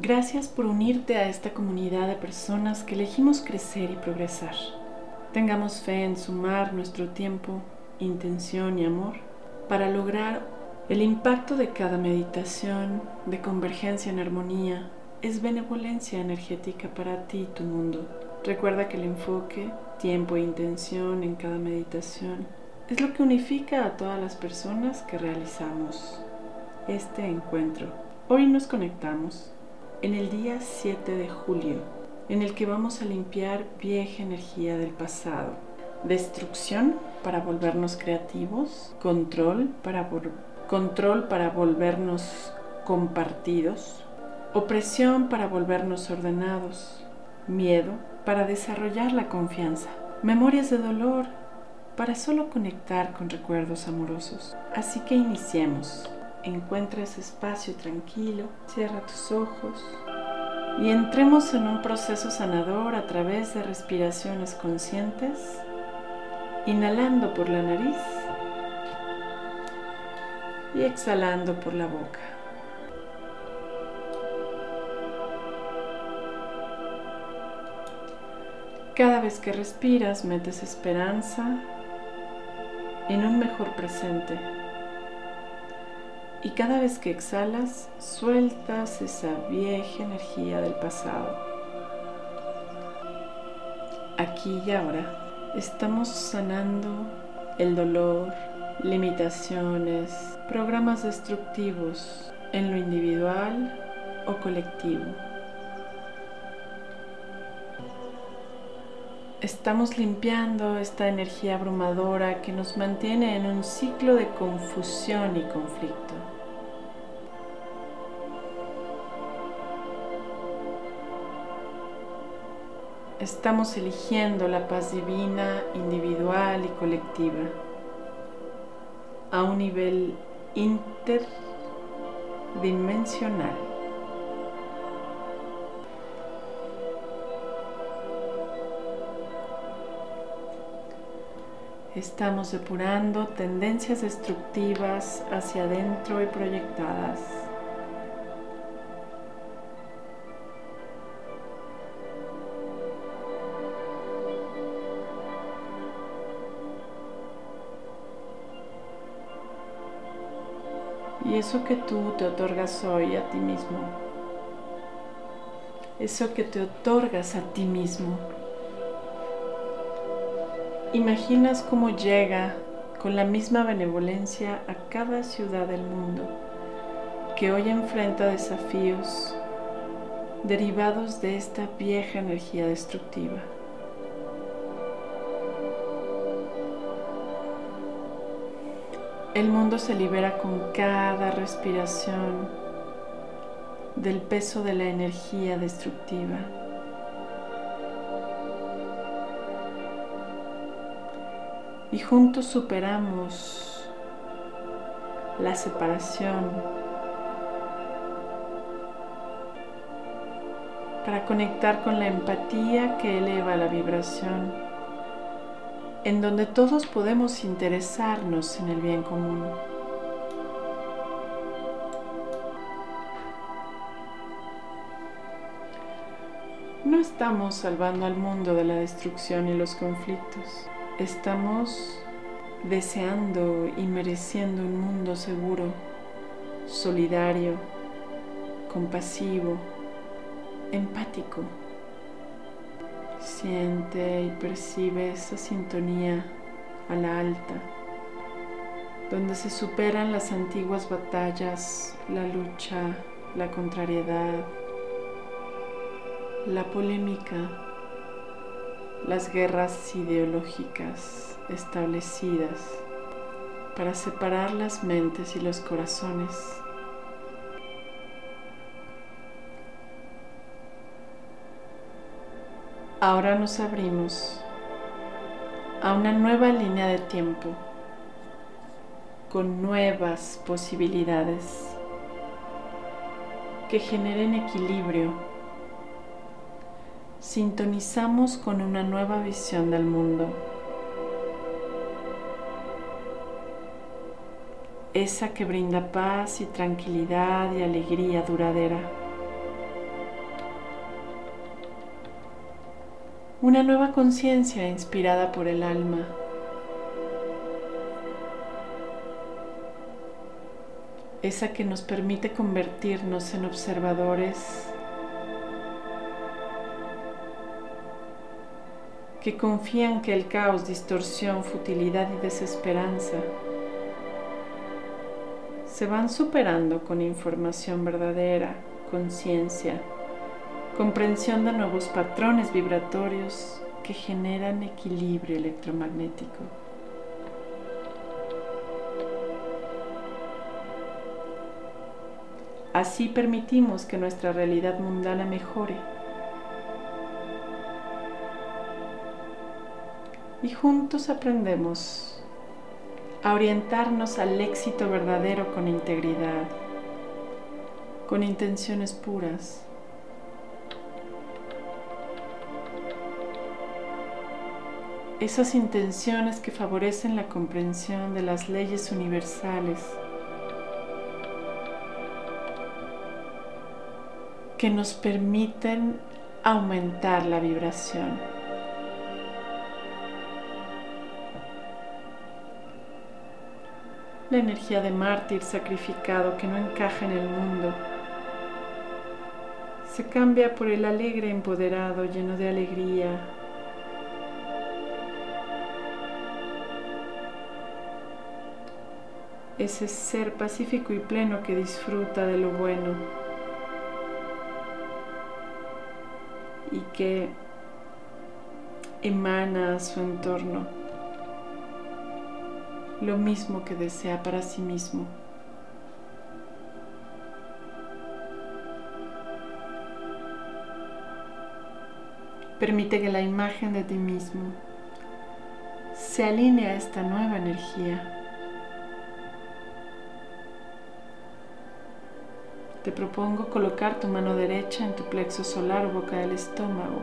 Gracias por unirte a esta comunidad de personas que elegimos crecer y progresar. Tengamos fe en sumar nuestro tiempo, intención y amor para lograr el impacto de cada meditación de convergencia en armonía. Es benevolencia energética para ti y tu mundo. Recuerda que el enfoque, tiempo e intención en cada meditación es lo que unifica a todas las personas que realizamos este encuentro. Hoy nos conectamos en el día 7 de julio, en el que vamos a limpiar vieja energía del pasado, destrucción para volvernos creativos, control para, control para volvernos compartidos, opresión para volvernos ordenados, miedo para desarrollar la confianza, memorias de dolor para solo conectar con recuerdos amorosos. Así que iniciemos encuentra ese espacio tranquilo, cierra tus ojos y entremos en un proceso sanador a través de respiraciones conscientes, inhalando por la nariz y exhalando por la boca. Cada vez que respiras metes esperanza en un mejor presente y cada vez que exhalas, sueltas esa vieja energía del pasado. Aquí y ahora estamos sanando el dolor, limitaciones, programas destructivos en lo individual o colectivo. Estamos limpiando esta energía abrumadora que nos mantiene en un ciclo de confusión y conflicto. estamos eligiendo la paz divina individual y colectiva a un nivel interdimensional. Estamos depurando tendencias destructivas hacia adentro y proyectadas. Y eso que tú te otorgas hoy a ti mismo, eso que te otorgas a ti mismo, imaginas cómo llega con la misma benevolencia a cada ciudad del mundo que hoy enfrenta desafíos derivados de esta vieja energía destructiva. El mundo se libera con cada respiración del peso de la energía destructiva. Y juntos superamos la separación para conectar con la empatía que eleva la vibración en donde todos podemos interesarnos en el bien común. No estamos salvando al mundo de la destrucción y los conflictos. Estamos deseando y mereciendo un mundo seguro, solidario, compasivo, empático. Siente y percibe esa sintonía a la alta, donde se superan las antiguas batallas, la lucha, la contrariedad, la polémica, las guerras ideológicas establecidas para separar las mentes y los corazones Ahora nos abrimos a una nueva línea de tiempo con nuevas posibilidades que generen equilibrio sintonizamos con una nueva visión del mundo. Esa que brinda paz y tranquilidad y alegría duradera. Una nueva conciencia inspirada por el alma. Esa que nos permite convertirnos en observadores que confían que el caos, distorsión, futilidad y desesperanza se van superando con información verdadera, conciencia, comprensión de nuevos patrones vibratorios que generan equilibrio electromagnético. Así permitimos que nuestra realidad mundana mejore. Y juntos aprendemos a orientarnos al éxito verdadero con integridad, con intenciones puras esas intenciones que favorecen la comprensión de las leyes universales, que nos permiten aumentar la vibración. La energía de mártir sacrificado que no encaja en el mundo. Se cambia por el alegre empoderado lleno de alegría, ese ser pacífico y pleno que disfruta de lo bueno. Y que emana a su entorno lo mismo que desea para sí mismo. Permite que la imagen de ti mismo se alinee a esta nueva energía. Te propongo colocar tu mano derecha en tu plexo solar o boca del estómago,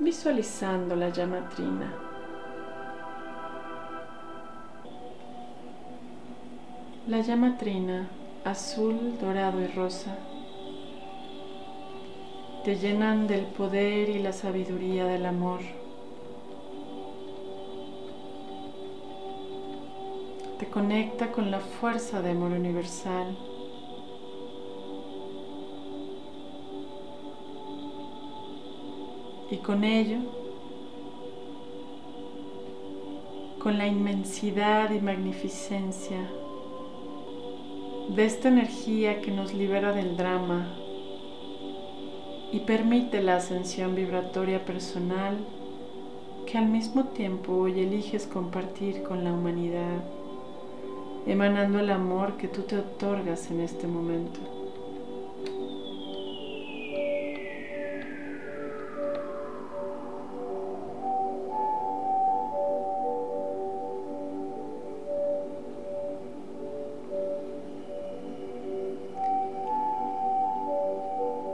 visualizando la llama trina. La llama trina, azul, dorado y rosa, te llenan del poder y la sabiduría del amor. te conecta con la fuerza de amor universal. Y con ello, con la inmensidad y magnificencia de esta energía que nos libera del drama y permite la ascensión vibratoria personal que al mismo tiempo hoy eliges compartir con la humanidad emanando el amor que tú te otorgas en este momento.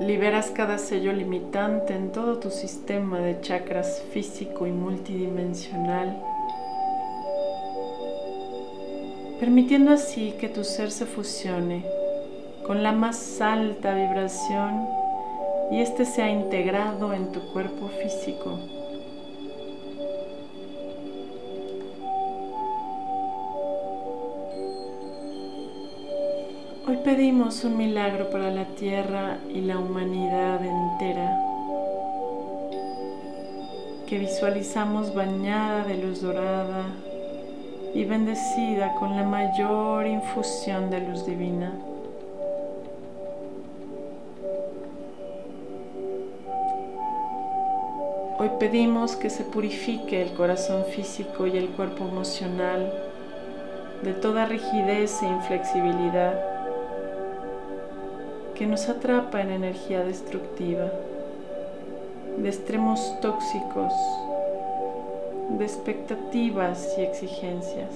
Liberas cada sello limitante en todo tu sistema de chakras físico y multidimensional permitiendo así que tu ser se fusione con la más alta vibración y éste sea integrado en tu cuerpo físico. Hoy pedimos un milagro para la tierra y la humanidad entera, que visualizamos bañada de luz dorada, y bendecida con la mayor infusión de luz divina. Hoy pedimos que se purifique el corazón físico y el cuerpo emocional de toda rigidez e inflexibilidad que nos atrapa en energía destructiva, de extremos tóxicos de expectativas y exigencias.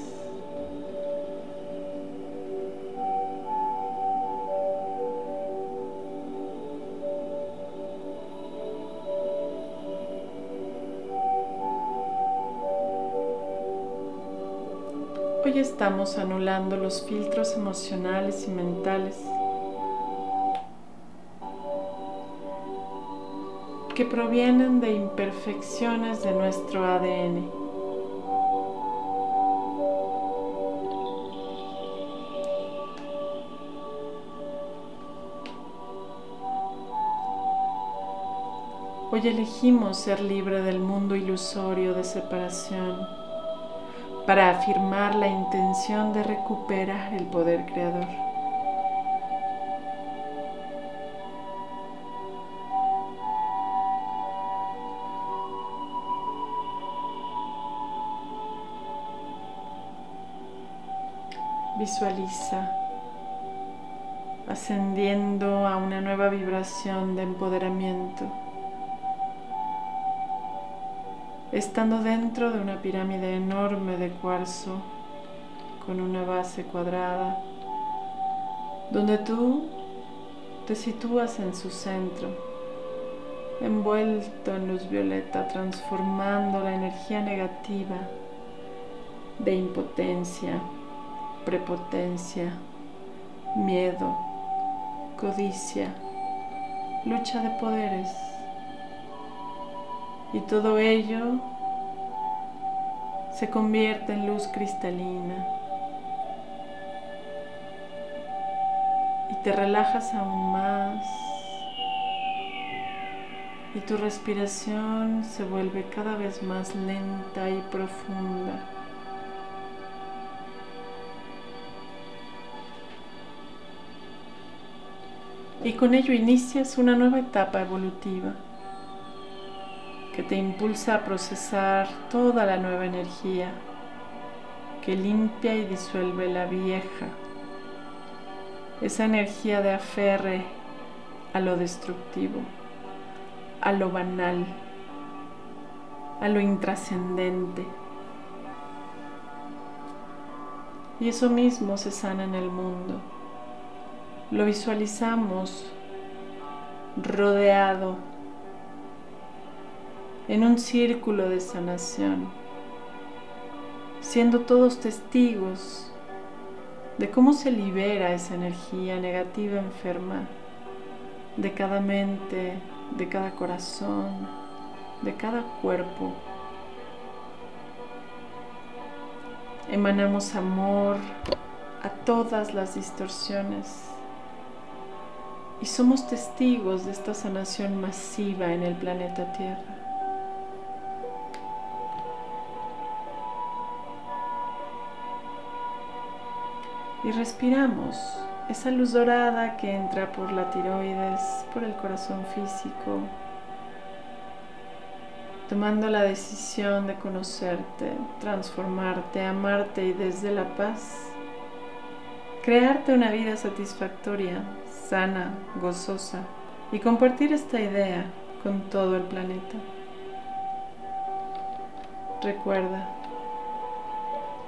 Hoy estamos anulando los filtros emocionales y mentales que provienen de imperfecciones de nuestro ADN. Hoy elegimos ser libre del mundo ilusorio de separación para afirmar la intención de recuperar el poder creador. Visualiza ascendiendo a una nueva vibración de empoderamiento, estando dentro de una pirámide enorme de cuarzo con una base cuadrada, donde tú te sitúas en su centro, envuelto en luz violeta, transformando la energía negativa de impotencia prepotencia, miedo, codicia, lucha de poderes. Y todo ello se convierte en luz cristalina. Y te relajas aún más. Y tu respiración se vuelve cada vez más lenta y profunda. Y con ello inicias una nueva etapa evolutiva que te impulsa a procesar toda la nueva energía que limpia y disuelve la vieja, esa energía de aferre a lo destructivo, a lo banal, a lo intrascendente. Y eso mismo se sana en el mundo lo visualizamos rodeado en un círculo de sanación, siendo todos testigos de cómo se libera esa energía negativa enferma de cada mente, de cada corazón, de cada cuerpo. Emanamos amor a todas las distorsiones y somos testigos de esta sanación masiva en el planeta Tierra. Y respiramos esa luz dorada que entra por la tiroides, por el corazón físico, tomando la decisión de conocerte, transformarte, amarte y desde la paz, crearte una vida satisfactoria sana, gozosa y compartir esta idea con todo el planeta. Recuerda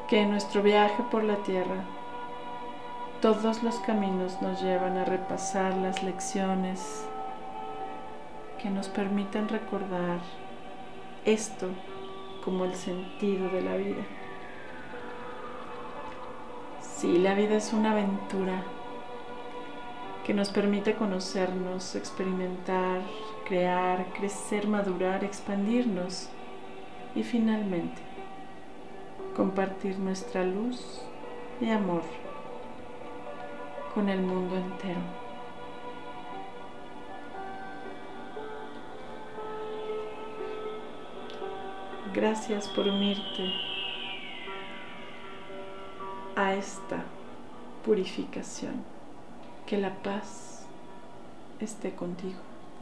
que en nuestro viaje por la Tierra todos los caminos nos llevan a repasar las lecciones que nos permitan recordar esto como el sentido de la vida. Si la vida es una aventura, que nos permite conocernos, experimentar, crear, crecer, madurar, expandirnos y finalmente compartir nuestra luz y amor con el mundo entero. Gracias por unirte a esta purificación. Que la paz esté contigo.